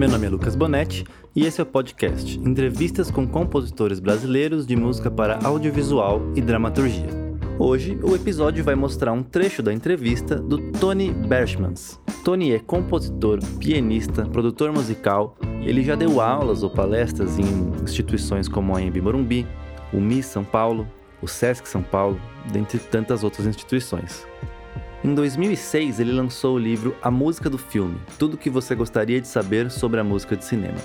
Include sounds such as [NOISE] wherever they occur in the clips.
Meu nome é Lucas Bonetti e esse é o podcast Entrevistas com compositores brasileiros de música para audiovisual e dramaturgia. Hoje, o episódio vai mostrar um trecho da entrevista do Tony Berchmans. Tony é compositor, pianista, produtor musical. Ele já deu aulas ou palestras em instituições como a Embi Morumbi, o MIS São Paulo, o Sesc São Paulo, dentre tantas outras instituições. Em 2006, ele lançou o livro A Música do Filme Tudo o que você gostaria de saber sobre a música de cinema.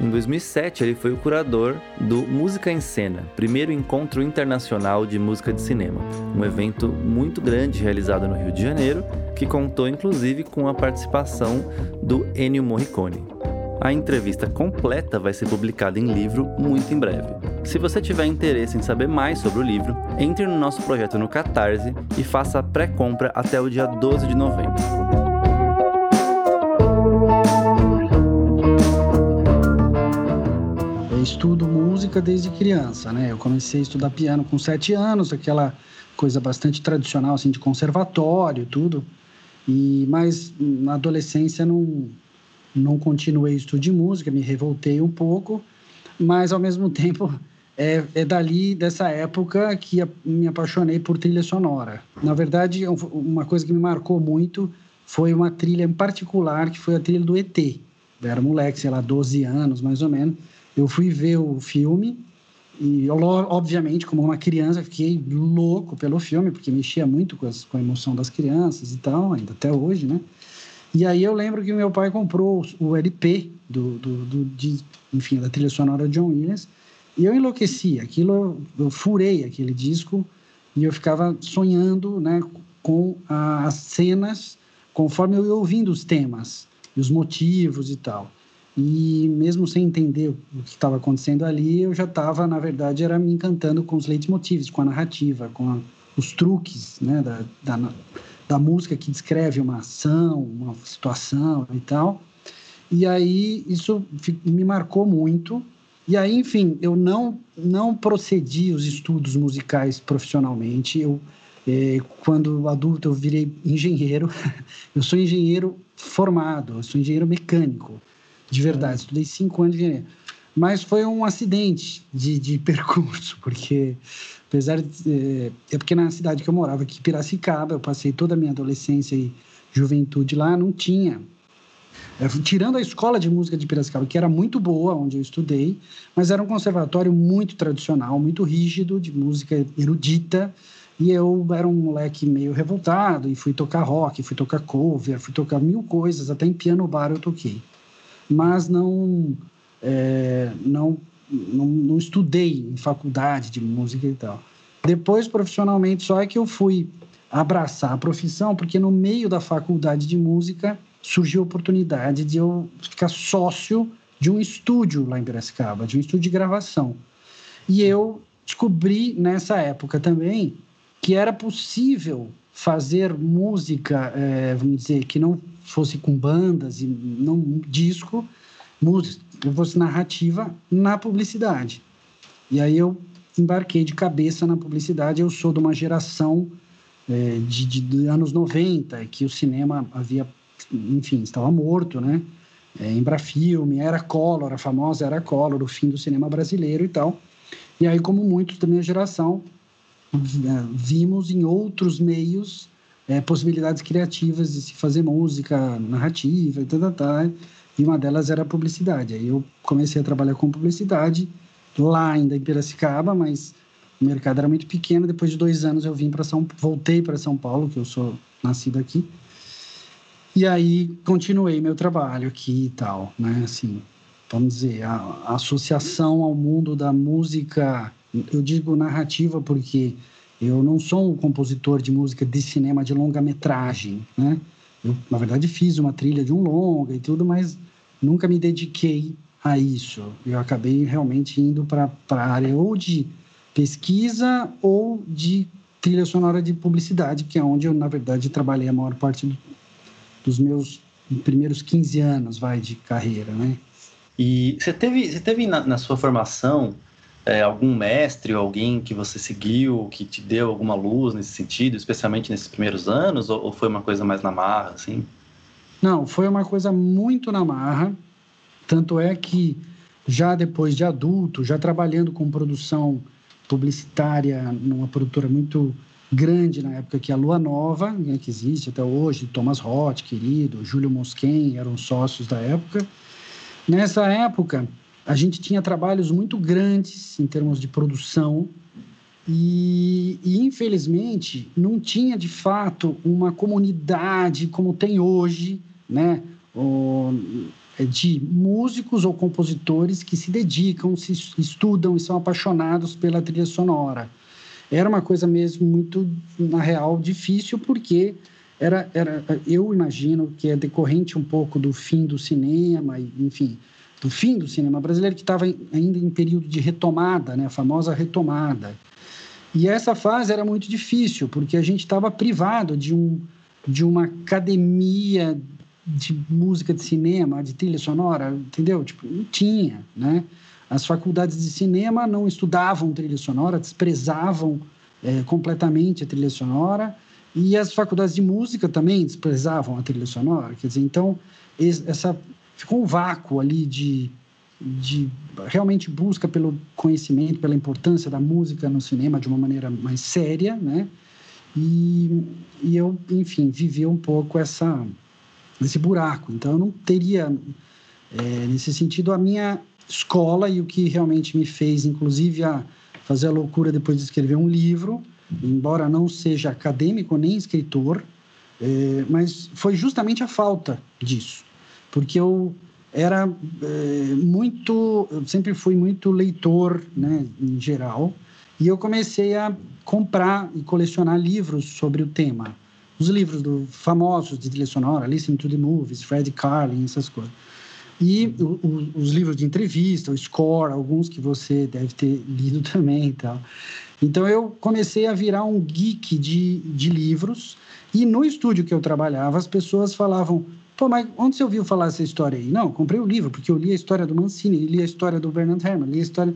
Em 2007, ele foi o curador do Música em Cena, primeiro encontro internacional de música de cinema, um evento muito grande realizado no Rio de Janeiro, que contou inclusive com a participação do Ennio Morricone. A entrevista completa vai ser publicada em livro muito em breve. Se você tiver interesse em saber mais sobre o livro, entre no nosso projeto no Catarse e faça a pré-compra até o dia 12 de novembro. Estudo música desde criança, né? Eu comecei a estudar piano com sete anos, aquela coisa bastante tradicional, assim, de conservatório, tudo. E mas na adolescência não não continuei estudo de música, me revoltei um pouco, mas ao mesmo [LAUGHS] tempo é, é dali, dessa época, que me apaixonei por trilha sonora. Na verdade, uma coisa que me marcou muito foi uma trilha em particular, que foi a trilha do ET. Eu era moleque, sei lá, 12 anos mais ou menos. Eu fui ver o filme e, obviamente, como uma criança, fiquei louco pelo filme, porque mexia muito com, as, com a emoção das crianças e tal, ainda até hoje, né? E aí eu lembro que meu pai comprou o LP do, do, do de, enfim, da trilha sonora de John Williams e eu enlouqueci. Aquilo eu, furei aquele disco e eu ficava sonhando, né, com as cenas conforme eu ia ouvindo os temas e os motivos e tal. E mesmo sem entender o que estava acontecendo ali, eu já estava, na verdade, era me encantando com os leitmotivs, com a narrativa, com a, os truques, né, da, da da música que descreve uma ação, uma situação e tal. E aí isso me marcou muito. E aí, enfim, eu não não procedi os estudos musicais profissionalmente. Eu é, quando adulto eu virei engenheiro. [LAUGHS] Eu sou engenheiro formado, eu sou engenheiro mecânico, de verdade. É. Estudei cinco anos de engenharia. Mas foi um acidente de, de [LAUGHS] percurso, porque Apesar de. É, é porque na cidade que eu morava, aqui Piracicaba, eu passei toda a minha adolescência e juventude lá, não tinha. É, tirando a escola de música de Piracicaba, que era muito boa, onde eu estudei, mas era um conservatório muito tradicional, muito rígido, de música erudita. E eu era um moleque meio revoltado e fui tocar rock, fui tocar cover, fui tocar mil coisas, até em piano bar eu toquei. Mas não, é, não não, não estudei em faculdade de música e tal. Depois, profissionalmente, só é que eu fui abraçar a profissão, porque no meio da faculdade de música surgiu a oportunidade de eu ficar sócio de um estúdio lá em Piracicaba, de um estúdio de gravação. E eu descobri nessa época também que era possível fazer música, é, vamos dizer, que não fosse com bandas e não disco, música, eu fosse narrativa na publicidade. E aí eu embarquei de cabeça na publicidade. Eu sou de uma geração é, de, de, de, anos 90, que o cinema havia, enfim, estava morto, né? É, Embrafilme, era Collor, a famosa era Collor, o fim do cinema brasileiro e tal. E aí, como muitos da minha geração, é, vimos em outros meios é, possibilidades criativas de se fazer música narrativa e tal, tal, tal e uma delas era publicidade. Aí eu comecei a trabalhar com publicidade lá ainda em Piracicaba, mas o mercado era muito pequeno. Depois de dois anos eu vim para São, voltei para São Paulo, que eu sou nascido aqui. E aí continuei meu trabalho aqui e tal, né? Assim, vamos dizer, a, a associação ao mundo da música, eu digo narrativa porque eu não sou um compositor de música de cinema de longa metragem, né? Eu, na verdade, fiz uma trilha de um longa e tudo, mas nunca me dediquei a isso. Eu acabei realmente indo para a área ou de pesquisa ou de trilha sonora de publicidade, que é onde eu, na verdade, trabalhei a maior parte do, dos meus primeiros 15 anos, vai, de carreira, né? E você teve, você teve na, na sua formação é, algum mestre ou alguém que você seguiu, que te deu alguma luz nesse sentido, especialmente nesses primeiros anos, ou, ou foi uma coisa mais na marra, assim? Não, foi uma coisa muito na marra. Tanto é que já depois de adulto, já trabalhando com produção publicitária numa produtora muito grande na época que é a Lua Nova, né, que existe até hoje, Thomas Roth, querido, Júlio Mosquen, eram sócios da época. Nessa época, a gente tinha trabalhos muito grandes em termos de produção e, e, infelizmente não tinha de fato uma comunidade como tem hoje, né? de músicos ou compositores que se dedicam, se estudam e são apaixonados pela trilha sonora era uma coisa mesmo muito, na real, difícil, porque era, era, eu imagino que é decorrente um pouco do fim do cinema, enfim, do fim do cinema brasileiro, que estava ainda em período de retomada, né, a famosa retomada. E essa fase era muito difícil, porque a gente estava privado de, um, de uma academia de música de cinema, de trilha sonora, entendeu? Tipo, não tinha, né? As faculdades de cinema não estudavam trilha sonora, desprezavam é, completamente a trilha sonora, e as faculdades de música também desprezavam a trilha sonora. Quer dizer, então, essa, ficou um vácuo ali de, de realmente busca pelo conhecimento, pela importância da música no cinema de uma maneira mais séria, né? E, e eu, enfim, vivi um pouco essa, esse buraco. Então, eu não teria, é, nesse sentido, a minha escola e o que realmente me fez, inclusive, a fazer a loucura depois de escrever um livro, embora não seja acadêmico nem escritor, é, mas foi justamente a falta disso, porque eu era é, muito, eu sempre fui muito leitor, né, em geral, e eu comecei a comprar e colecionar livros sobre o tema. Os livros do famosos de trilha sonora, Listen to the Movies, Fred Carlin, essas coisas. E o, o, os livros de entrevista, o Score, alguns que você deve ter lido [LAUGHS] também e tal. Então eu comecei a virar um geek de, de livros. E no estúdio que eu trabalhava, as pessoas falavam: pô, mas onde você ouviu falar essa história aí? Não, comprei o livro, porque eu li a história do Mancini, li a história do Bernard Herrmann, li a história.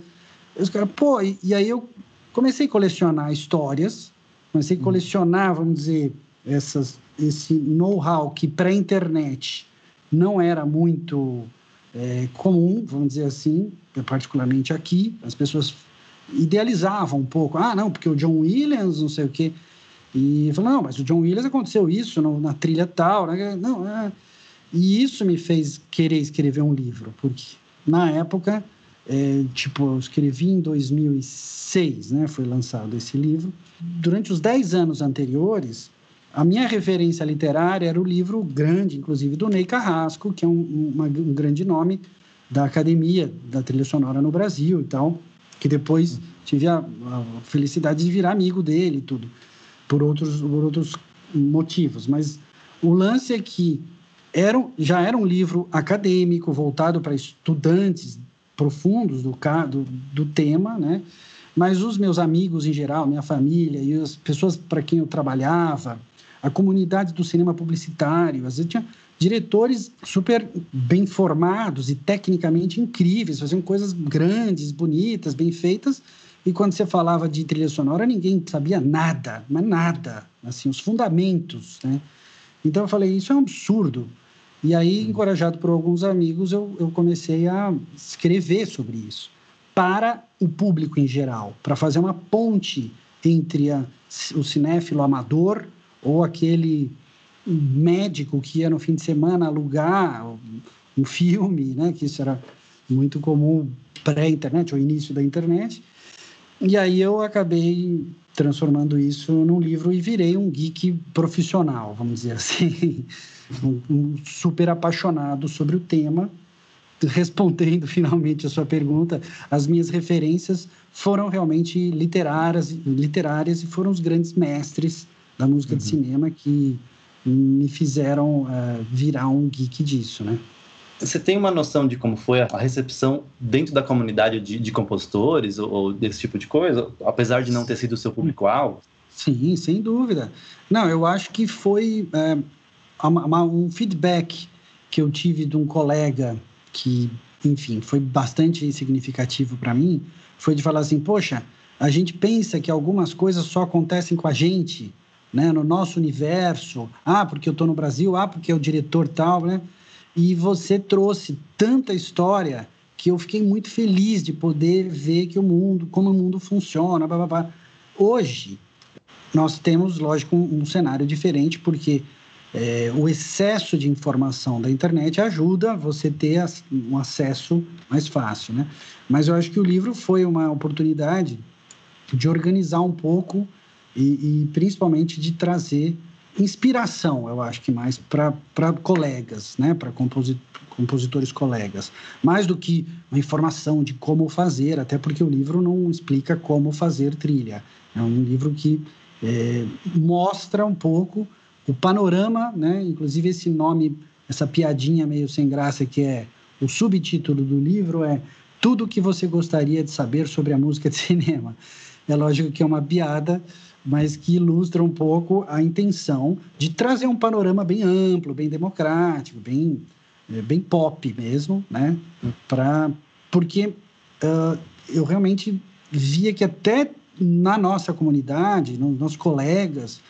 Os caras, pô, e, e, aí eu comecei a colecionar histórias, comecei a colecionar, vamos dizer, essas, esse know-how que pré-internet não era muito é, comum, vamos dizer assim, particularmente aqui. As pessoas idealizavam um pouco. Ah, não, porque o John Williams, não sei o quê. E falou, não, mas o John Williams aconteceu isso no, na trilha tal. Né? Não, é... E isso me fez querer escrever um livro, porque na época, é, tipo, eu escrevi em 2006, né? Foi lançado esse livro. Durante os 10 anos anteriores, a minha referência literária era o livro grande, inclusive, do Ney Carrasco, que é um, uma, um grande nome da academia da trilha sonora no Brasil e tal, que depois tive a, a felicidade de virar amigo dele e tudo, por outros, por outros motivos. Mas o lance é que era, já era um livro acadêmico, voltado para estudantes profundos do, do, do tema, né? Mas os meus amigos em geral, minha família e as pessoas para quem eu trabalhava, a comunidade do cinema publicitário. Às vezes tinha diretores super bem formados e tecnicamente incríveis, faziam coisas grandes, bonitas, bem feitas. E quando você falava de trilha sonora, ninguém sabia nada, mas nada, assim, os fundamentos, né? Então eu falei, isso é um absurdo. E aí, encorajado por alguns amigos, eu, eu comecei a escrever sobre isso para o público em geral, para fazer uma ponte entre a, o cinéfilo amador ou aquele médico que ia no fim de semana alugar um filme, né, que isso era muito comum pré-internet ou início da internet. E aí eu acabei transformando isso num livro e virei um geek profissional, vamos dizer assim, [LAUGHS] um, um super apaixonado sobre o tema. Respondendo finalmente a sua pergunta, as minhas referências foram realmente literárias, literárias e foram os grandes mestres da música uhum. de cinema que me fizeram uh, virar um geek disso, né? Você tem uma noção de como foi a recepção dentro da comunidade de, de compositores ou, ou, desse tipo de coisa, apesar de não ter sido o seu público-alvo? Sim, sem dúvida. Não, eu acho que foi é, uma, um feedback que eu tive de um colega que, enfim, foi bastante significativo para mim, foi de falar assim, poxa, a gente pensa que algumas coisas só acontecem com a gente, né, no nosso universo, ah, porque eu estou no Brasil, ah, porque é o diretor tal, né? e você trouxe tanta história que eu fiquei muito feliz de poder ver que o mundo, como o mundo funciona, blá, blá, blá. Hoje, nós temos, lógico, um, cenário diferente, porque é, o excesso de informação da internet ajuda você ter um acesso mais fácil, né? Mas eu acho que o livro foi uma oportunidade de organizar um pouco e, e principalmente de trazer inspiração, eu acho que mais para colegas, né? Para composi compositores colegas, mais do que uma informação de como fazer, até porque o livro não explica como fazer trilha. É um livro que é, mostra um pouco o panorama, né? Inclusive esse nome, essa piadinha meio sem graça que é o subtítulo do livro é tudo o que você gostaria de saber sobre a música de [LAUGHS] cinema. É lógico que é uma piada, mas que ilustra um pouco a intenção de trazer um panorama bem amplo, bem democrático, bem é, bem pop mesmo, né? Para porque uh, eu realmente via que até na nossa comunidade, nos nossos colegas,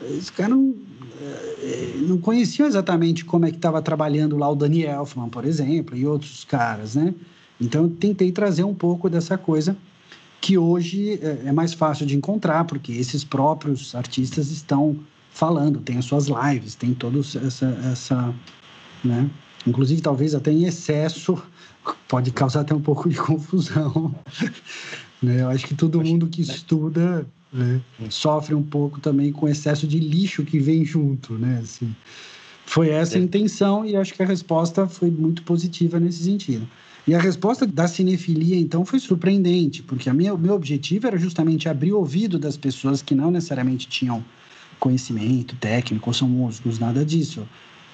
os caras não, eh, não conheciam exatamente como é que estava trabalhando lá o Danny Elfman, por exemplo, e outros caras, né? Então, eu tentei trazer um pouco dessa coisa que hoje eh, é mais fácil de encontrar, porque esses próprios artistas estão falando, tem as suas lives, tem todos essa, essa né? Inclusive, talvez até em excesso, [LAUGHS] pode causar até um pouco de confusão. [LAUGHS] né? Eu acho que todo mundo que estuda né? Sofre um pouco também com o excesso de lixo que vem junto, né? Assim, foi essa a intenção e acho que a resposta foi muito positiva nesse sentido. E a resposta da cinefilia, então, foi surpreendente, porque o meu objetivo era justamente abrir o ouvido das pessoas que não necessariamente tinham conhecimento técnico, ou são músicos, nada disso.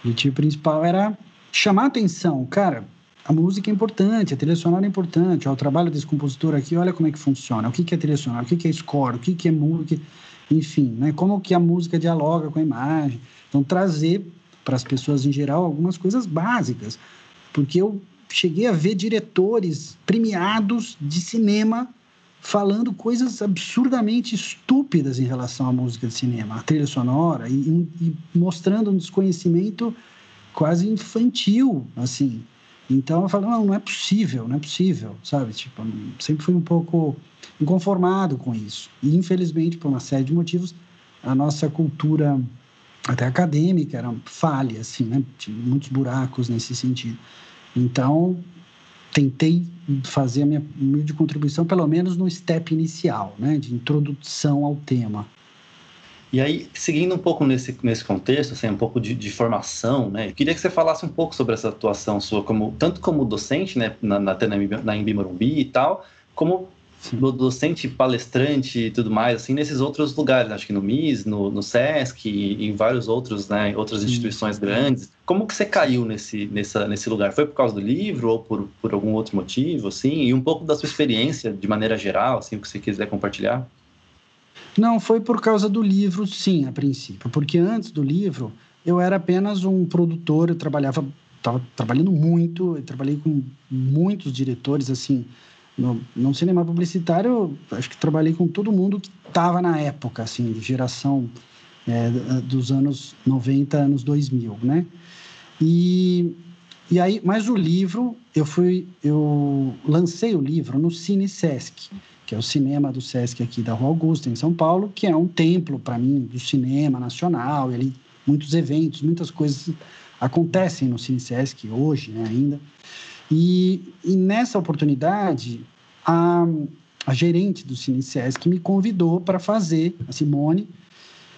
O objetivo principal era chamar atenção. Cara, a música é importante, a trilha sonora é importante. Ó, o trabalho desse compositor aqui, olha como é que funciona. O que, que é trilha sonora, o que, que é score, o que, que é música, enfim, né? como que a música dialoga com a imagem. Então, trazer para as pessoas em geral algumas coisas básicas. Porque eu cheguei a ver diretores premiados de cinema falando coisas absurdamente estúpidas em relação à música de cinema, à trilha sonora, e, e mostrando um desconhecimento quase infantil, assim. Então eu falo, não, não é possível, não é possível, sabe? Tipo, sempre fui um pouco inconformado com isso. E infelizmente, por uma série de motivos, a nossa cultura até acadêmica era falha, assim, né? Tinha muitos buracos nesse sentido. Então, tentei fazer a minha humilde contribuição, pelo menos no step inicial, né? De introdução ao tema. E aí, seguindo um pouco nesse, nesse contexto, assim, um pouco de, de formação, né? queria que você falasse um pouco sobre essa atuação sua, como, tanto como docente, né, na, na, na Embi Morumbi e tal, como Sim. docente, palestrante e tudo mais, assim, nesses outros lugares, acho que no MIS, no, no SESC e em vários outros, né, outras instituições grandes. Como que você caiu nesse, nessa, nesse lugar? Foi por causa do livro ou por, por algum outro motivo, assim? E um pouco da sua experiência de maneira geral, assim, o que você quiser compartilhar? Não, foi por causa do livro, sim, a princípio. Porque antes do livro, eu era apenas um produtor, eu trabalhava, estava trabalhando muito, eu trabalhei com muitos diretores, assim, no, no cinema publicitário, acho que trabalhei com todo mundo que estava na época, assim, de geração é, dos anos 90, anos 2000, né? E, e aí, mas o livro, eu fui, eu lancei o livro no Cine Sesc, que é o cinema do Sesc aqui da Rua Augusta, em São Paulo, que é um templo para mim do cinema nacional. E ali muitos eventos, muitas coisas acontecem no Cine Sesc hoje né, ainda. E, e nessa oportunidade, a, a gerente do Cine me convidou para fazer, a Simone,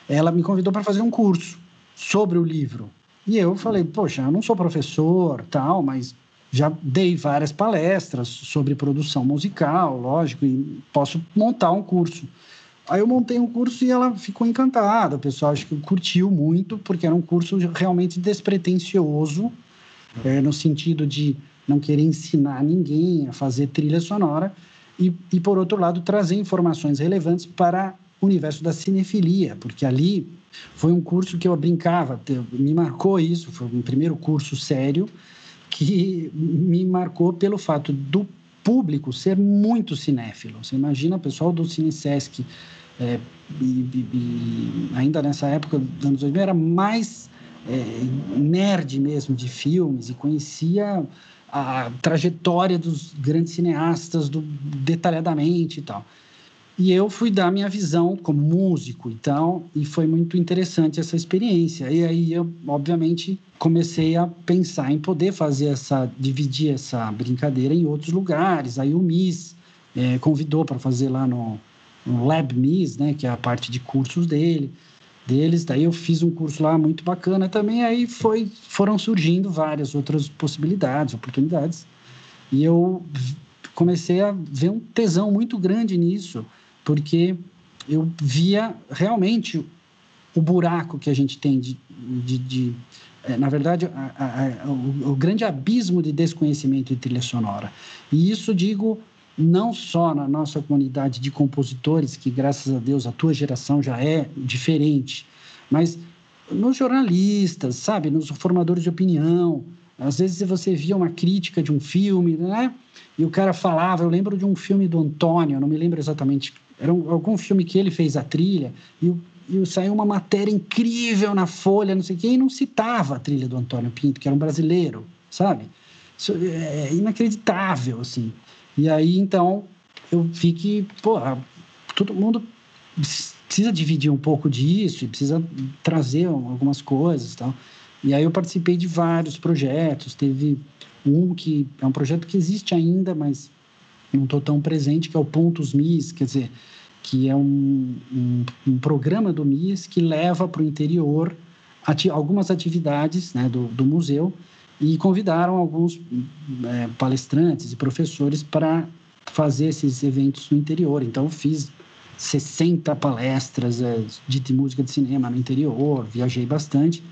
ela me convidou para fazer um curso sobre o livro. E eu falei, poxa, eu não sou professor, tal, mas já dei várias palestras sobre produção musical, lógico, e posso montar um curso. Aí eu montei um curso e ela ficou encantada. O pessoal acho que curtiu muito, porque era um curso realmente despretensioso, é, no sentido de não querer ensinar ninguém a fazer trilha sonora, e, e por outro lado, trazer informações relevantes para o universo da cinefilia, porque ali foi um curso que eu brincava, me marcou isso, foi um primeiro curso sério que me marcou pelo fato do público ser muito cinéfilo. Você imagina o pessoal do Cine Sesc, é, ainda nessa época dos anos 2000, era mais é, nerd mesmo de filmes e conhecia a trajetória dos grandes cineastas do, detalhadamente e tal. E eu fui dar minha visão como músico e tal, e foi muito interessante essa experiência. E aí eu, obviamente, comecei a pensar em poder fazer essa, dividir essa brincadeira em outros lugares. Aí o MIS é, convidou para fazer lá no, no Lab MIS, né, que é a parte de cursos dele deles. Daí eu fiz um curso lá muito bacana também. Aí foi, foram surgindo várias outras possibilidades, oportunidades. E eu comecei a ver um tesão muito grande nisso, porque eu via realmente o buraco que a gente tem de, de, de é, na verdade, a, a, a, o, o, grande abismo de desconhecimento de trilha sonora. E isso digo não só na nossa comunidade de compositores, que graças a Deus a tua geração já é diferente, mas nos jornalistas, sabe, nos formadores de opinião. Às vezes você via uma crítica de um filme, né? E o cara falava, eu lembro de um filme do Antônio, não me lembro exatamente, era um, algum filme que ele fez a trilha, e, e saiu uma matéria incrível na Folha, não sei o quê, e não citava a trilha do Antônio Pinto, que era um brasileiro, sabe? Isso é inacreditável, assim. E aí, então, eu vi que, pô, todo mundo precisa dividir um pouco disso e precisa trazer algumas coisas e tal. E aí eu participei de vários projetos. Teve um que é um projeto que existe ainda, mas não estou tão presente, que é o Pontos MIS, quer dizer, que é um, um, um programa do MIS que leva para o interior ati algumas atividades né, do, do museu e convidaram alguns é, palestrantes e professores para fazer esses eventos no interior. Então, fiz 60 palestras é, de música de cinema no interior, viajei bastante.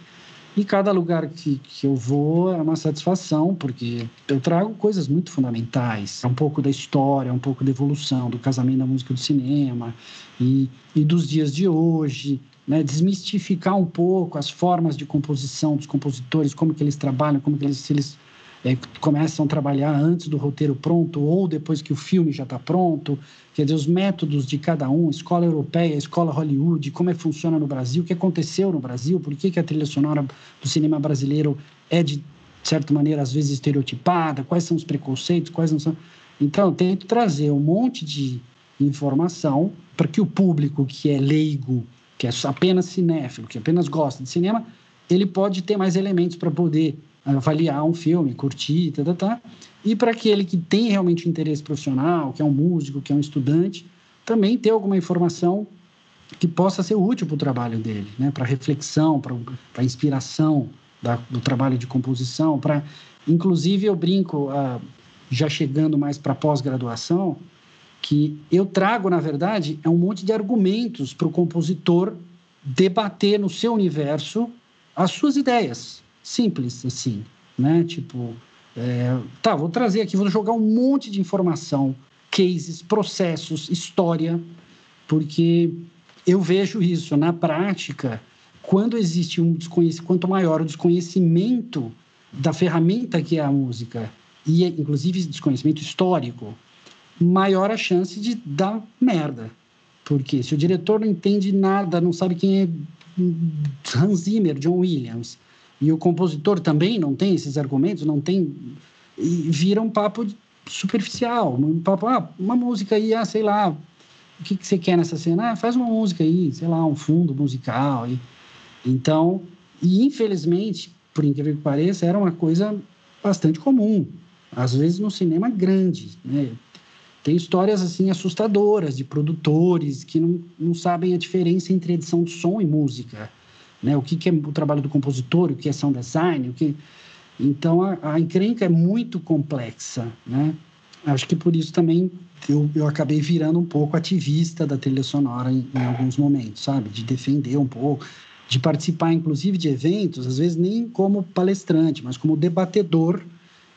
E cada lugar que, que eu vou é uma satisfação, porque eu trago coisas muito fundamentais. É um pouco da história, um pouco da evolução do casamento da música do cinema e, e dos dias de hoje, né, desmistificar um pouco as formas de composição dos compositores, como que eles trabalham, como que eles, se eles é, começam a trabalhar antes do roteiro pronto ou depois que o filme já está pronto, quer dizer, os métodos de cada um, escola europeia, escola Hollywood, como é que funciona no Brasil, o que aconteceu no Brasil, por que, que a trilha sonora do cinema brasileiro é de certa maneira às vezes estereotipada, quais são os preconceitos, quais não são. Então, eu tento trazer um monte de informação para que o público que é leigo que é apenas cinéfilo, que apenas gosta de cinema, ele pode ter mais elementos para poder avaliar um filme, curtir, tá, tá, tá. E para aquele que tem realmente interesse profissional, que é um músico, que é um estudante, também ter alguma informação que possa ser útil para o trabalho dele, né? para reflexão, para inspiração da, do trabalho de composição, para inclusive eu brinco, ah, já chegando mais para pós-graduação, que eu trago, na verdade, é um monte de argumentos para o compositor debater no seu universo as suas ideias. Simples, assim, né? Tipo, é, tá, vou trazer aqui, vou jogar um monte de informação, cases, processos, história, porque eu vejo isso na prática, quando existe um desconhecimento, quanto maior o desconhecimento da ferramenta que é a música, e inclusive desconhecimento histórico, maior a chance de dar merda. Porque se o diretor não entende nada, não sabe quem é Hans Zimmer, John Williams, e o compositor também não tem esses argumentos, não tem. E vira um papo superficial, um papo, ah, uma música aí, ah, sei lá, o que, que você quer nessa cena? Ah, faz uma música aí, sei lá, um fundo musical. E, então, e infelizmente, por incrível que pareça, era uma coisa bastante comum. Às vezes no cinema grande, né? Tem histórias assim assustadoras de produtores que não, não sabem a diferença entre edição de som e música, né? O que, que é o trabalho do compositor, o que é sound design, o que então a, a encrenca é muito complexa, né? Acho que por isso também eu, eu acabei virando um pouco ativista da trilha sonora em, em alguns momentos, sabe? De defender um pouco, de participar inclusive de eventos, às vezes nem como palestrante, mas como debatedor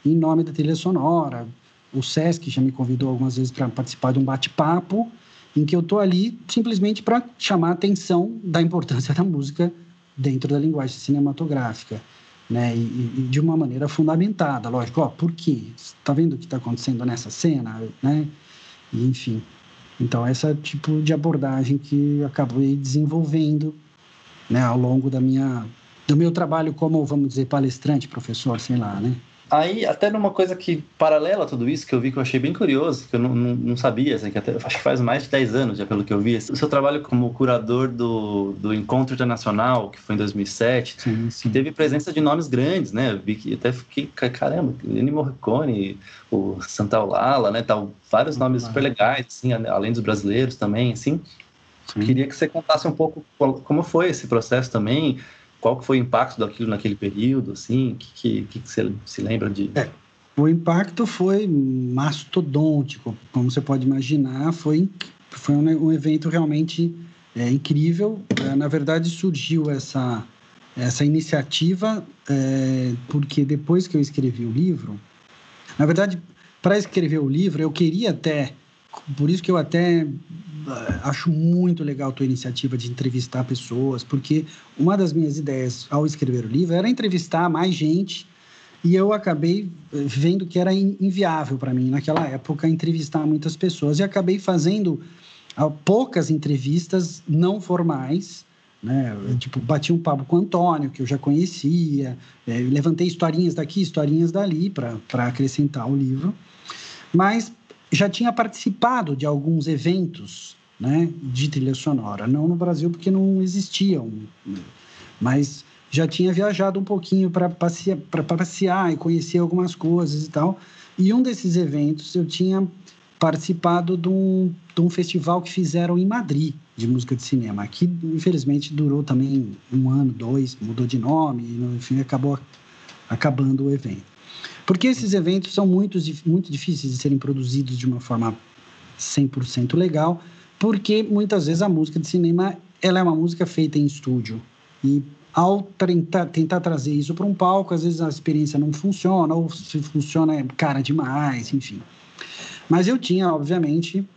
em nome da trilha sonora, o SESC já me convidou algumas vezes para participar de um bate-papo em que eu estou ali simplesmente para chamar a atenção da importância [LAUGHS] da música dentro da linguagem cinematográfica, né? E, e de uma maneira fundamentada, lógico. Ó, por quê? Está vendo o que está acontecendo nessa cena, né? Enfim. Então, esse é tipo de abordagem que eu acabei desenvolvendo né, ao longo da minha do meu trabalho como, vamos dizer, palestrante, professor, sei lá, né? Aí, até numa coisa que, paralela a tudo isso, que eu vi que eu achei bem curioso, que eu não, não, não sabia, assim, que até, acho que faz mais de 10 anos já, pelo que eu vi. O seu trabalho como curador do, do Encontro Internacional, que foi em 2007, sim, sim. teve presença de nomes grandes, né? Eu vi que até fiquei, caramba, Ennio Morricone, o Santa Olala, né? Tal, vários nomes super legais, assim, além dos brasileiros também, assim. Sim. Queria que você contasse um pouco como foi esse processo também, qual foi o impacto daquilo naquele período, assim? Que, que, que, você se lembra de... É, o impacto foi mastodôntico, como você pode imaginar, foi, foi um, um evento realmente é, incrível. É, na verdade, surgiu essa, essa iniciativa é, porque depois que eu escrevi o livro, na verdade, para escrever o livro, eu queria até, por isso que eu até acho muito legal a tua iniciativa de entrevistar pessoas, porque uma das minhas ideias ao escrever o livro era entrevistar mais gente e eu acabei eh, vendo que era inviável para mim naquela época entrevistar muitas pessoas e acabei fazendo ah, poucas entrevistas não formais, né? Tipo, bati um papo com o Antônio, que eu já conhecia, é, levantei historinhas daqui, historinhas dali para acrescentar o livro. Mas já tinha participado de alguns eventos né, de trilha sonora. Não no Brasil, porque não existiam, mas já tinha viajado um pouquinho para passear, passear e conhecer algumas coisas e tal. E um desses eventos eu tinha participado de um, de um festival que fizeram em Madrid de música de cinema, que infelizmente durou também um ano, dois, mudou de nome, e no fim acabou acabando o evento. Porque esses eventos são muito, muito difíceis de serem produzidos de uma forma 100% legal, porque muitas vezes a música de cinema ela é uma música feita em estúdio. E ao tentar, tentar trazer isso para um palco, às vezes a experiência não funciona, ou se funciona é cara demais, enfim. Mas eu tinha, obviamente,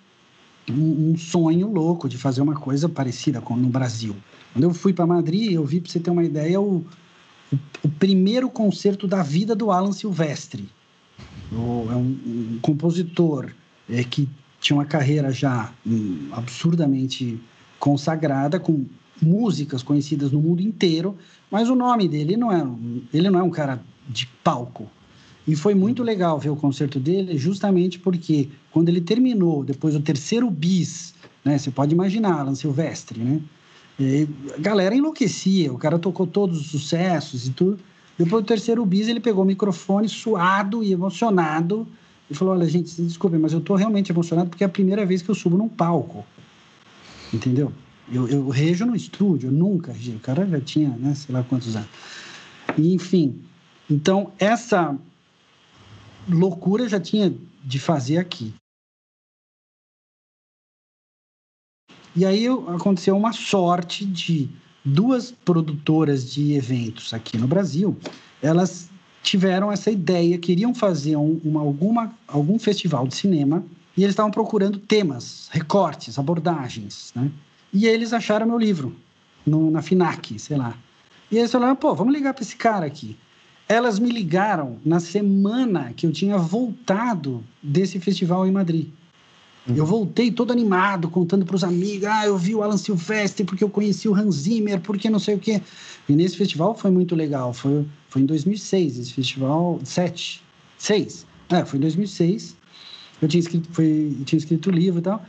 um, um sonho louco de fazer uma coisa parecida com no Brasil. Quando eu fui para Madrid, eu vi, para você ter uma ideia, o, o, o primeiro concerto da vida do Alan Silvestre. O, é um, um compositor é, que tinha uma carreira já um, absurdamente consagrada, com músicas conhecidas no mundo inteiro, mas o nome dele não é, ele não é um cara de palco. E foi muito legal ver o concerto dele, justamente porque quando ele terminou, depois do terceiro bis, né, você pode imaginar, Alan Silvestre, né? E a galera enlouquecia, o cara tocou todos os sucessos e tudo. Depois do terceiro bis, ele pegou o microfone suado e emocionado e falou: Olha, gente, desculpe, mas eu estou realmente emocionado porque é a primeira vez que eu subo num palco. Entendeu? Eu, eu rejo no estúdio, nunca regi. O cara já tinha, né, sei lá quantos anos. E, enfim, então essa loucura já tinha de fazer aqui. E aí aconteceu uma sorte de duas produtoras de eventos aqui no Brasil, elas tiveram essa ideia, queriam fazer um, uma, alguma, algum festival de cinema e eles estavam procurando temas, recortes, abordagens, né? E eles acharam meu livro no, na FINAC, sei lá. E eles falaram, pô, vamos ligar para esse cara aqui. Elas me ligaram na semana que eu tinha voltado desse festival em Madrid. Eu voltei todo animado, contando para os amigos: ah, eu vi o Alan Silvestre porque eu conheci o Hans Zimmer, porque não sei o quê. E nesse festival foi muito legal. Foi, foi em 2006, esse festival. Sete. Seis. É, foi em 2006. Eu tinha escrito, foi, tinha escrito livro e tal.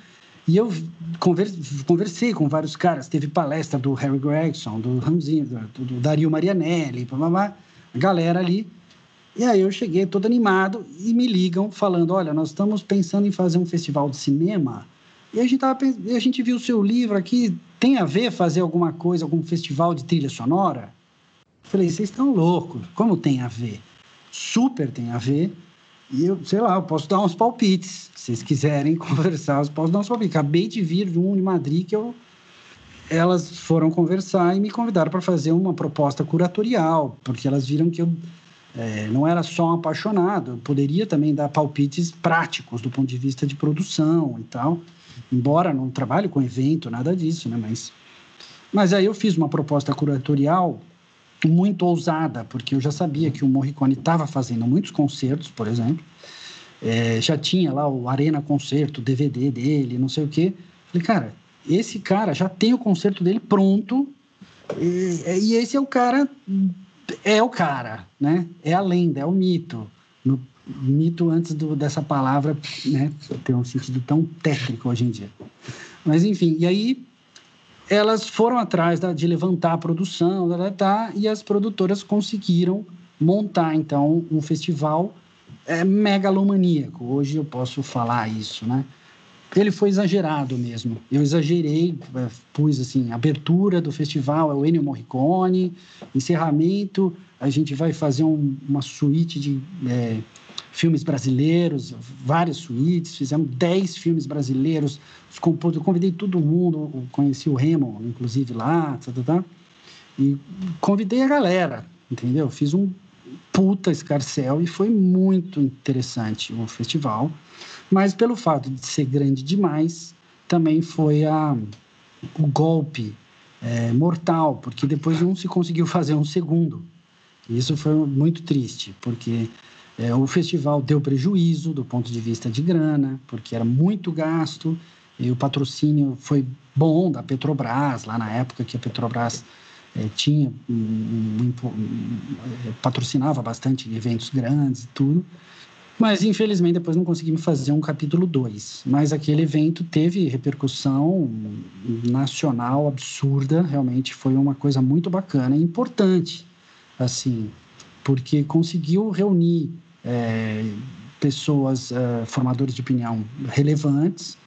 E eu conversei com vários caras. Teve palestra do Harry Gregson, do Hans Zimmer, do, do Dario Marianelli, blá, blá, blá, a galera ali. E aí eu cheguei todo animado e me ligam falando, olha, nós estamos pensando em fazer um festival de cinema e a gente, tava, a gente viu o seu livro aqui, tem a ver fazer alguma coisa, algum festival de trilha sonora? falei, vocês estão loucos, como tem a ver? Super tem a ver. E eu, sei lá, eu posso dar uns palpites. Se vocês quiserem [LAUGHS] conversar, eu posso dar uns palpites. Acabei de vir de um de Madrid que eu... Elas foram conversar e me convidaram para fazer uma proposta curatorial, porque elas viram que eu é, não era só um apaixonado, poderia também dar palpites práticos do ponto de vista de produção e tal, embora não trabalhe com evento, nada disso, né? Mas, mas aí eu fiz uma proposta curatorial muito ousada, porque eu já sabia que o Morricone estava fazendo muitos concertos, por exemplo, é, já tinha lá o Arena Concerto, DVD dele, não sei o quê. Falei, cara, esse cara já tem o concerto dele pronto E, e, esse é o cara, é o cara, né? É a lenda, é o mito. No, mito antes do, dessa palavra, né? Ter um sentido tão técnico hoje em dia. Mas enfim, e aí elas foram atrás da, de levantar a produção, tá, tá, e as produtoras conseguiram montar então um festival é, megalomaníaco. Hoje eu posso falar isso, né? Ele foi exagerado mesmo. Eu exagerei, é, pus assim, abertura do festival é o Ennio Morricone, encerramento, a gente vai fazer um, uma suíte de é, filmes brasileiros, várias suítes, fizemos 10 filmes brasileiros, eu convidei todo mundo, conheci o Remo, inclusive, lá, tá, tá, tá, e convidei a galera, entendeu? Fiz um puta escarcel e foi muito interessante o festival. Mas pelo fato de ser grande demais, também foi a, o golpe é, mortal, porque depois não se conseguiu fazer um segundo. Isso foi muito triste, porque é, o festival deu prejuízo do ponto de vista de grana, porque era muito gasto, e o patrocínio foi bom da Petrobras, lá na época que a Petrobras é, tinha um, um, um, é, patrocinava bastante eventos grandes e tudo. Mas, infelizmente, depois não conseguimos fazer um capítulo 2. Mas aquele evento teve repercussão nacional absurda. Realmente foi uma coisa muito bacana e importante, assim, porque conseguiu reunir é, pessoas, é, formadores de opinião relevantes.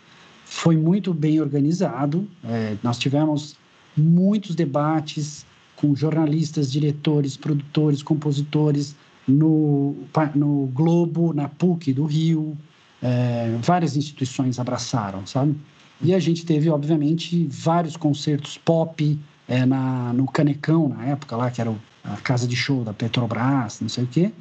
Foi muito bem organizado. É, nós tivemos muitos debates com jornalistas, diretores, produtores, compositores no, no Globo, na PUC do Rio. É, várias instituições abraçaram, sabe? E a gente teve, obviamente, vários concertos pop é, na, no Canecão, na época lá, que era a casa de show da Petrobras, não sei o quê,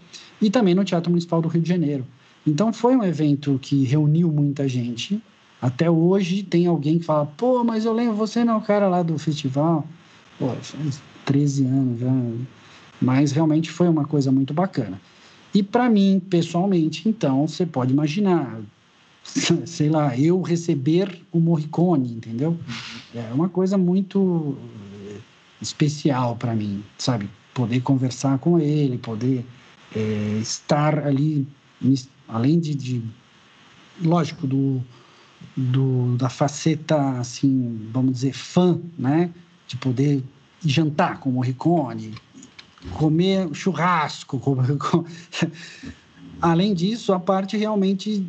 e também no Teatro Municipal do Rio de Janeiro. Então foi um evento que reuniu muita gente, até hoje tem alguém que fala, pô, mas eu lembro, você não é o cara lá do festival. Pô, faz 13 anos já. Mas realmente foi uma coisa muito bacana. E para mim, pessoalmente, então, você pode imaginar, [LAUGHS] sei lá, eu receber o Morricone, entendeu? É uma coisa muito eh, especial para mim, sabe? Poder conversar com ele, poder é, estar ali, além de, de lógico, do, do, da faceta, assim, vamos dizer, fã, né? De poder jantar com o Morricone, comer churrasco. [LAUGHS] Comer, Além disso, a parte realmente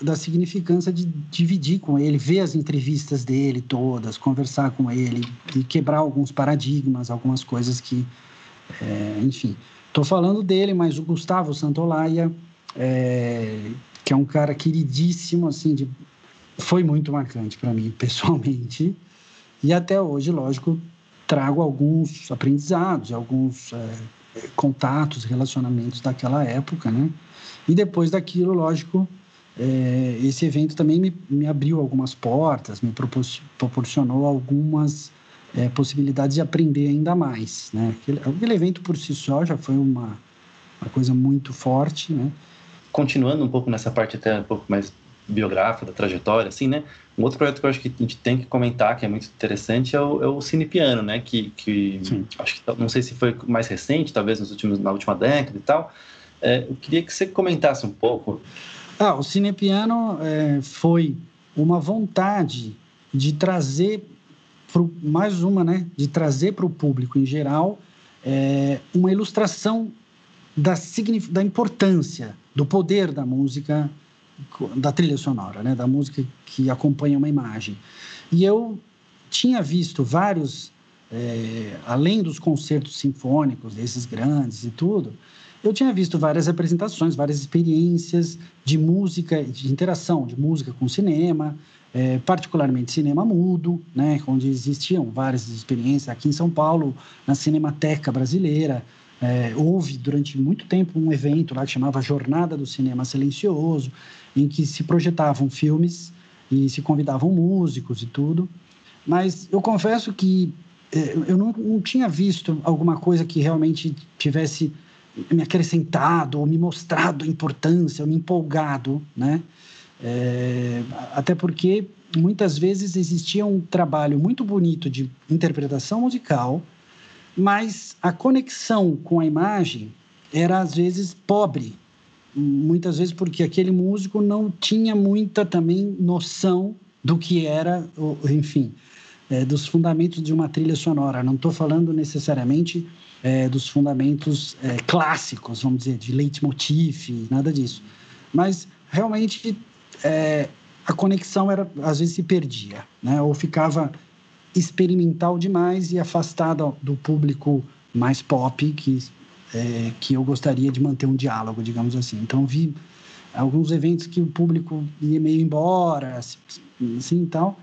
da significância de dividir com ele, ver as entrevistas dele todas, conversar com ele e quebrar alguns paradigmas, algumas coisas que, é, enfim. Estou falando dele, mas o Gustavo Santolaia, é, que é um cara queridíssimo, assim, de foi muito marcante para mim, pessoalmente. E até hoje, lógico, trago alguns aprendizados, alguns é, contatos, relacionamentos daquela época, né? E depois daquilo, lógico, é, esse evento também me, me, abriu algumas portas, me proporcionou algumas é, possibilidades de aprender ainda mais, né? Aquele, aquele, evento por si só já foi uma, uma coisa muito forte, né? Continuando um pouco nessa parte até um pouco mais biográfica, da trajetória, assim, né? Um outro projeto que eu acho que a gente tem que comentar, que é muito interessante, é o, é o Cine Piano, né? Que, que acho que não sei se foi mais recente, talvez nos últimos, na última década e tal. É, eu queria que você comentasse um pouco. Ah, o Cine Piano é, foi uma vontade de trazer pro, mais uma, né? De trazer para o público em geral é, uma ilustração da, da importância, do poder da música da trilha sonora, né, da música que acompanha uma imagem. E eu tinha visto vários, é, além dos concertos sinfônicos, desses grandes e tudo, eu tinha visto várias apresentações, várias experiências de música, de interação de música com cinema, é, particularmente cinema mudo, né, onde existiam várias experiências aqui em São Paulo, na Cinemateca Brasileira, é, houve durante muito tempo um evento lá que chamava Jornada do Cinema Silencioso, em que se projetavam filmes e se convidavam músicos e tudo. Mas eu confesso que é, eu não, não tinha visto alguma coisa que realmente tivesse me acrescentado ou me mostrado importância, ou me empolgado, né? É, até porque muitas vezes existia um trabalho muito bonito de interpretação musical mas a conexão com a imagem era às vezes pobre, muitas vezes porque aquele músico não tinha muita também noção do que era, enfim, é, dos fundamentos de uma trilha sonora. Não estou falando necessariamente é, dos fundamentos é, clássicos, vamos dizer, de leitmotiv, nada disso. Mas realmente é, a conexão era às vezes se perdia, né? Ou ficava experimental demais e afastada do público mais pop que é, que eu gostaria de manter um diálogo, digamos assim. Então vi alguns eventos que o público ia meio embora, assim e tal.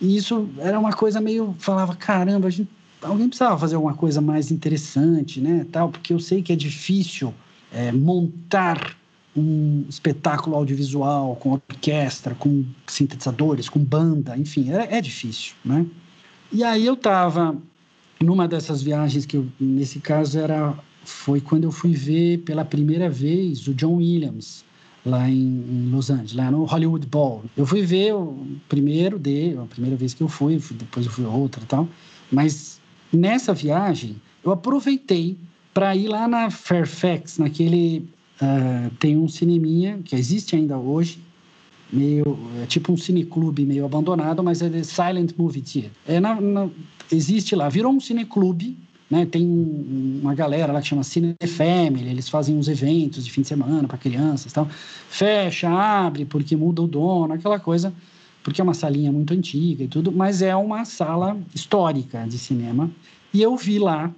E isso era uma coisa meio falava caramba, gente, alguém precisava fazer alguma coisa mais interessante, né, tal, porque eu sei que é difícil é, montar um espetáculo audiovisual com orquestra, com sintetizadores, com banda, enfim, é, é difícil, né? E aí eu estava numa dessas viagens que eu, nesse caso era foi quando eu fui ver pela primeira vez o John Williams lá em, Los Angeles, lá no Hollywood Bowl. Eu fui ver o primeiro dele, a primeira vez que eu fui, depois eu fui outra e tal. Mas nessa viagem eu aproveitei para ir lá na Fairfax, naquele uh, tem um cineminha que existe ainda hoje, meio é tipo um cineclube meio abandonado, mas é de Silent Movie Theater. É na, na, existe lá, virou um cineclube né? Tem uma galera lá que chama Cine Family, eles fazem uns eventos de fim de semana para crianças tal. Fecha, abre, porque muda o dono, aquela coisa, porque é uma salinha muito antiga e tudo, mas é uma sala histórica de cinema. E eu vi lá,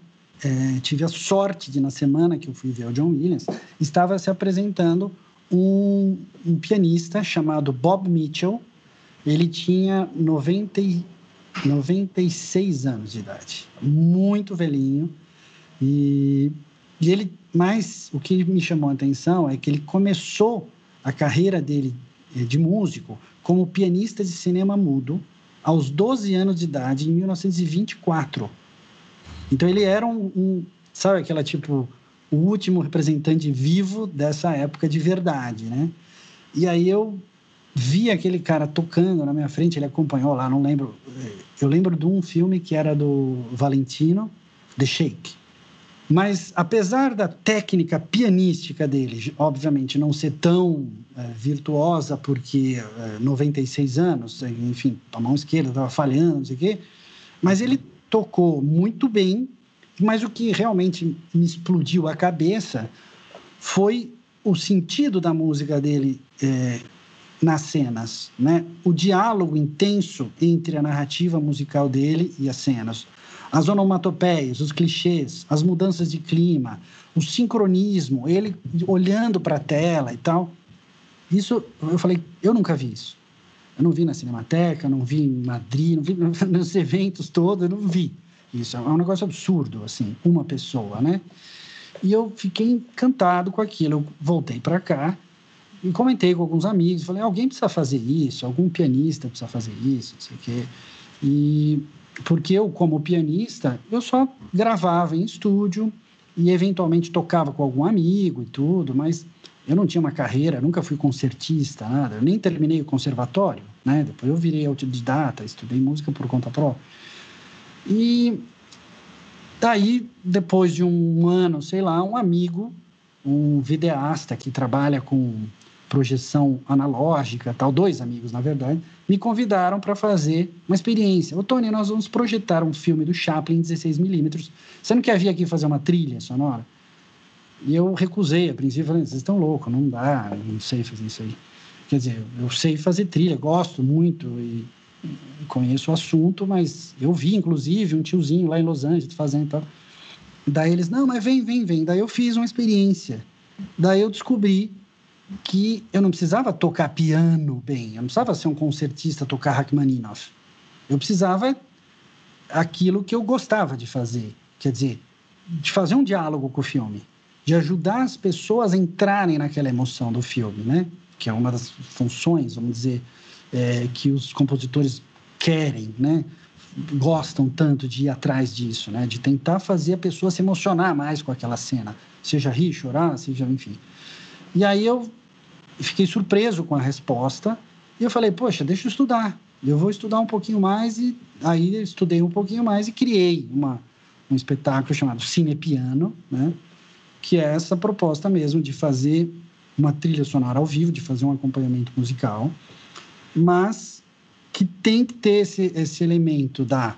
é, tive a sorte de, na semana que eu fui ver o John Williams, estava se apresentando um, um pianista chamado Bob Mitchell. Ele tinha 90 96 anos de idade, muito velhinho. E, e ele, mas o que me chamou a atenção é que ele começou a carreira dele eh, de músico como pianista de cinema mudo aos 12 anos de idade, em 1924. Então ele era um, um sabe aquela tipo o último representante vivo dessa época de verdade, né? E aí eu vi aquele cara tocando na minha frente, ele acompanhou lá, não lembro. Eu lembro de um filme que era do Valentino, The Shake. Mas, apesar da técnica pianística dele, obviamente, não ser tão é, virtuosa, porque é, 96 anos, enfim, a mão esquerda estava falhando, não sei o quê, mas ele tocou muito bem. Mas o que realmente me explodiu a cabeça foi o sentido da música dele é, nas cenas, né? O diálogo intenso entre a narrativa musical dele e as cenas, as onomatopeias, os clichês, as mudanças de clima, o sincronismo, ele olhando para a tela e tal. Isso, eu falei, eu nunca vi isso. Eu não vi na Cinemateca, não vi em Madrid, não vi [LAUGHS] nos eventos todos, eu não vi. Isso é um negócio absurdo, assim, uma pessoa, né? E eu fiquei encantado com aquilo. Eu voltei para cá e comentei com alguns amigos, falei, alguém precisa fazer isso, algum pianista precisa fazer isso, não sei o quê. E porque eu, como pianista, eu só gravava em estúdio e eventualmente tocava com algum amigo e tudo, mas eu não tinha uma carreira, nunca fui concertista, nada, eu nem terminei o conservatório, né? Depois eu virei autodidata, estudei música por conta própria. E daí, depois de um ano, sei lá, um amigo, um videasta que trabalha com projeção analógica, tal, dois amigos, na verdade, me convidaram para fazer uma experiência. Ô, Tony, nós vamos projetar um filme do Chaplin em 16mm. Você não quer vir aqui fazer uma trilha sonora? E eu recusei, a princípio, falei, vocês estão loucos, não dá, não sei fazer isso aí. Quer dizer, eu sei fazer trilha, gosto muito e conheço o assunto, mas eu vi, inclusive, um tiozinho lá em Los Angeles fazendo tal. Daí eles, não, mas vem, vem, vem. Daí eu fiz uma experiência. Daí eu descobri que eu não precisava tocar piano bem, eu não precisava ser um concertista, tocar Rachmaninoff. Eu precisava aquilo que eu gostava de fazer, quer dizer, de fazer um diálogo com o filme, de ajudar as pessoas a entrarem naquela emoção do filme, né? Que é uma das funções, vamos dizer, é, que os compositores querem, né? Gostam tanto de ir atrás disso, né? De tentar fazer a pessoa se emocionar mais com aquela cena, seja rir, chorar, seja, enfim. E aí eu fiquei surpreso com a resposta e eu falei, poxa, deixa eu estudar. Eu vou estudar um pouquinho mais e aí estudei um pouquinho mais e criei uma um espetáculo chamado Cinepiano, né? que é essa proposta mesmo de fazer uma trilha sonora ao vivo, de fazer um acompanhamento musical, mas que tem que ter esse, esse elemento da,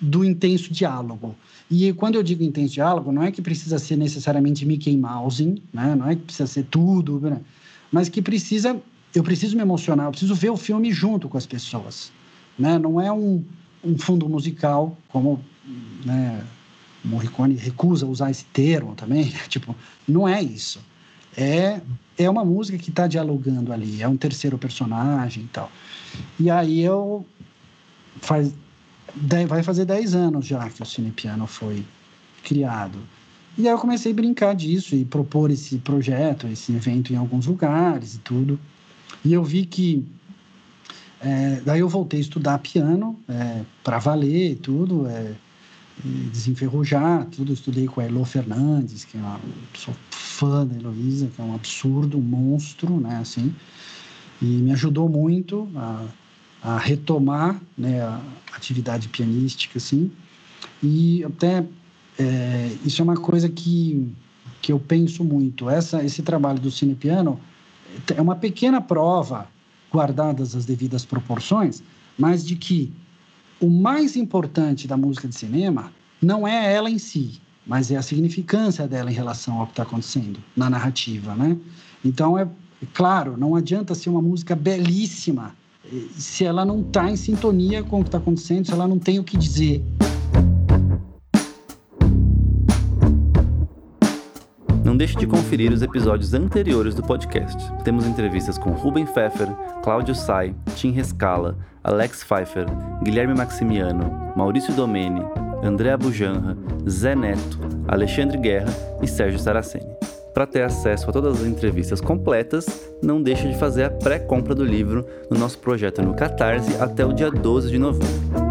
do intenso diálogo. E quando eu digo intenso diálogo, não é que precisa ser necessariamente Mickey Mouse, né? não é que precisa ser tudo, né? mas que precisa, eu preciso me emocionar, eu preciso ver o filme junto com as pessoas. Né? Não é um, um fundo musical, como né, Morricone recusa usar esse termo também, [LAUGHS] tipo, não é isso. É, é uma música que está dialogando ali, é um terceiro personagem e tal. E aí eu faz vai fazer 10 anos já que o Cine Piano foi criado. E aí eu comecei a brincar disso e propor esse projeto, esse evento em alguns lugares e tudo. E eu vi que. É, daí eu voltei a estudar piano é, para valer tudo, é, desenferrujar tudo. Estudei com a Elo Fernandes, que é uma, sou fã da Heloísa, que é um absurdo, um monstro, né, assim. E me ajudou muito a a retomar né, a atividade pianística, assim. E até é, isso é uma coisa que, que eu penso muito. Essa, esse trabalho do Cine Piano é uma pequena prova, guardadas as devidas proporções, mas de que o mais importante da música de cinema não é ela em si, mas é a significância dela em relação ao que está acontecendo na narrativa, né? Então, é claro, não adianta ser uma música belíssima se ela não está em sintonia com o que está acontecendo, se ela não tem o que dizer. Não deixe de conferir os episódios anteriores do podcast. Temos entrevistas com Ruben Pfeffer, Cláudio Sai, Tim Rescala, Alex Pfeiffer, Guilherme Maximiano, Maurício Domene, André Bujanra, Zé Neto, Alexandre Guerra e Sérgio Saraceni. Para ter acesso a todas as entrevistas completas, não deixe de fazer a pré-compra do livro no nosso projeto no Catarse até o dia 12 de novembro.